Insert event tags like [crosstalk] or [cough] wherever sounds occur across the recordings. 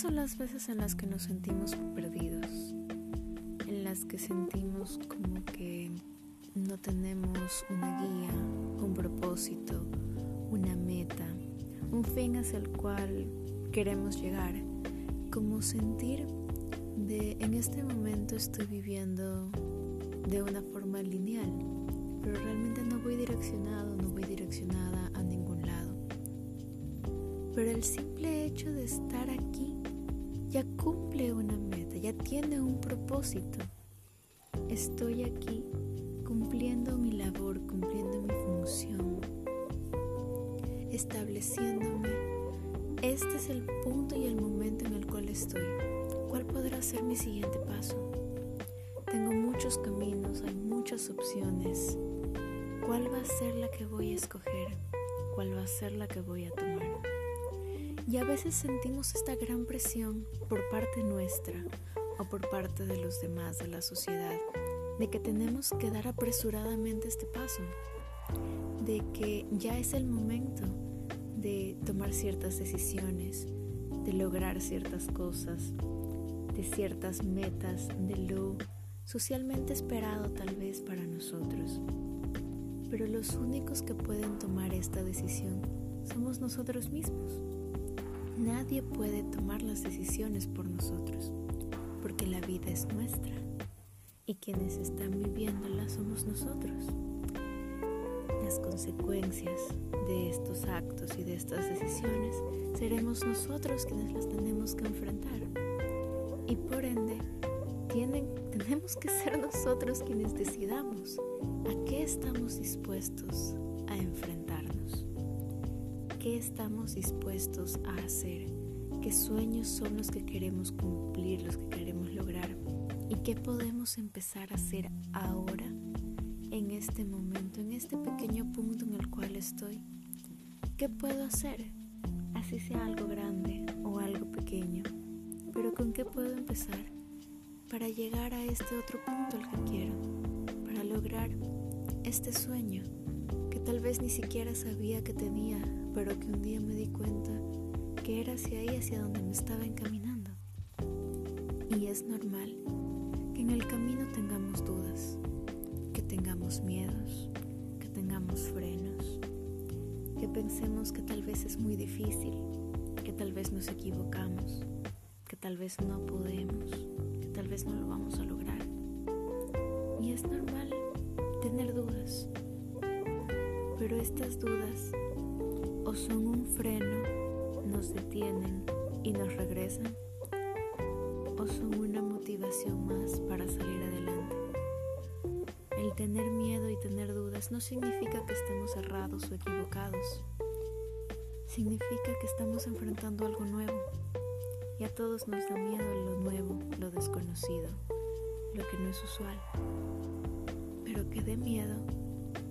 son las veces en las que nos sentimos perdidos, en las que sentimos como que no tenemos una guía, un propósito, una meta, un fin hacia el cual queremos llegar, como sentir de en este momento estoy viviendo de una forma lineal, pero realmente no voy direccionado, no voy direccionada a ningún lado. Pero el simple hecho de estar aquí ya cumple una meta, ya tiene un propósito. Estoy aquí cumpliendo mi labor, cumpliendo mi función, estableciéndome. Este es el punto y el momento en el cual estoy. ¿Cuál podrá ser mi siguiente paso? Tengo muchos caminos, hay muchas opciones. ¿Cuál va a ser la que voy a escoger? ¿Cuál va a ser la que voy a tomar? Y a veces sentimos esta gran presión por parte nuestra o por parte de los demás, de la sociedad, de que tenemos que dar apresuradamente este paso, de que ya es el momento de tomar ciertas decisiones, de lograr ciertas cosas, de ciertas metas, de lo socialmente esperado tal vez para nosotros. Pero los únicos que pueden tomar esta decisión somos nosotros mismos. Nadie puede tomar las decisiones por nosotros, porque la vida es nuestra y quienes están viviéndola somos nosotros. Las consecuencias de estos actos y de estas decisiones seremos nosotros quienes las tenemos que enfrentar. Y por ende, [laughs] tenemos que ser nosotros quienes decidamos a qué estamos dispuestos a enfrentarnos, qué estamos dispuestos a hacer, qué sueños son los que queremos cumplir, los que queremos lograr y qué podemos empezar a hacer ahora, en este momento, en este pequeño punto en el cual estoy. ¿Qué puedo hacer? Así sea algo grande o algo pequeño, pero ¿con qué puedo empezar? para llegar a este otro punto al que quiero, para lograr este sueño que tal vez ni siquiera sabía que tenía, pero que un día me di cuenta que era hacia ahí, hacia donde me estaba encaminando. Y es normal que en el camino tengamos dudas, que tengamos miedos, que tengamos frenos, que pensemos que tal vez es muy difícil, que tal vez nos equivocamos, que tal vez no podemos tal vez no lo vamos a lograr. Y es normal tener dudas, pero estas dudas o son un freno, nos detienen y nos regresan, o son una motivación más para salir adelante. El tener miedo y tener dudas no significa que estemos errados o equivocados. Significa que estamos enfrentando algo nuevo y a todos nos da miedo lo nuevo, lo desconocido, lo que no es usual. Pero que dé miedo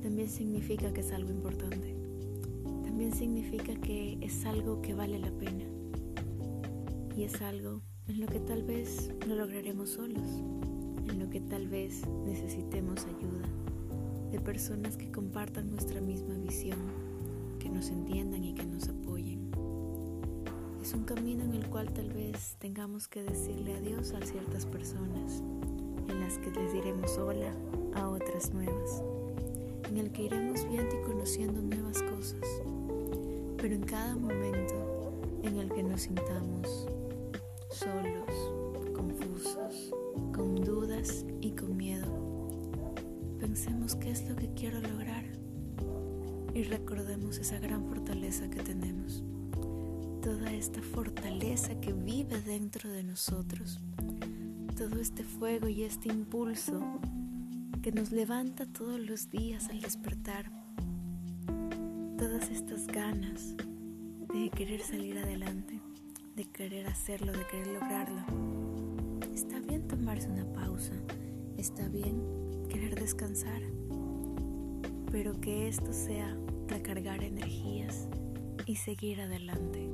también significa que es algo importante. También significa que es algo que vale la pena. Y es algo en lo que tal vez no lograremos solos, en lo que tal vez necesitemos ayuda de personas que compartan nuestra misma visión, que nos entiendan y que nos apoyen. Es un camino en el cual tal vez tengamos que decirle adiós a ciertas personas, en las que les diremos hola a otras nuevas, en el que iremos viendo y conociendo nuevas cosas, pero en cada momento en el que nos sintamos solos, confusos, con dudas y con miedo, pensemos qué es lo que quiero lograr y recordemos esa gran fortaleza que tenemos toda esta fortaleza que vive dentro de nosotros, todo este fuego y este impulso que nos levanta todos los días al despertar, todas estas ganas de querer salir adelante, de querer hacerlo, de querer lograrlo. Está bien tomarse una pausa, está bien querer descansar, pero que esto sea recargar energías y seguir adelante,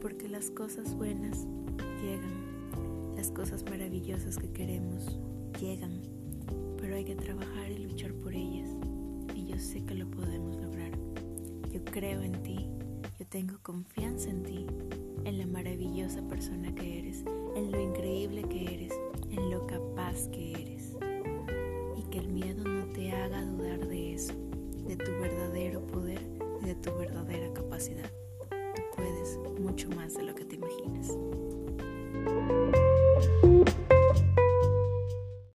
porque las cosas buenas llegan, las cosas maravillosas que queremos llegan, pero hay que trabajar y luchar por ellas, y yo sé que lo podemos lograr. Yo creo en ti, yo tengo confianza en ti, en la maravillosa persona que eres, en lo increíble que eres, en lo capaz que eres. Y que el miedo no te haga dudar de eso, de tu verdadero poder y de tu verdadera capacidad. Tú puedes mucho más de lo que te imaginas.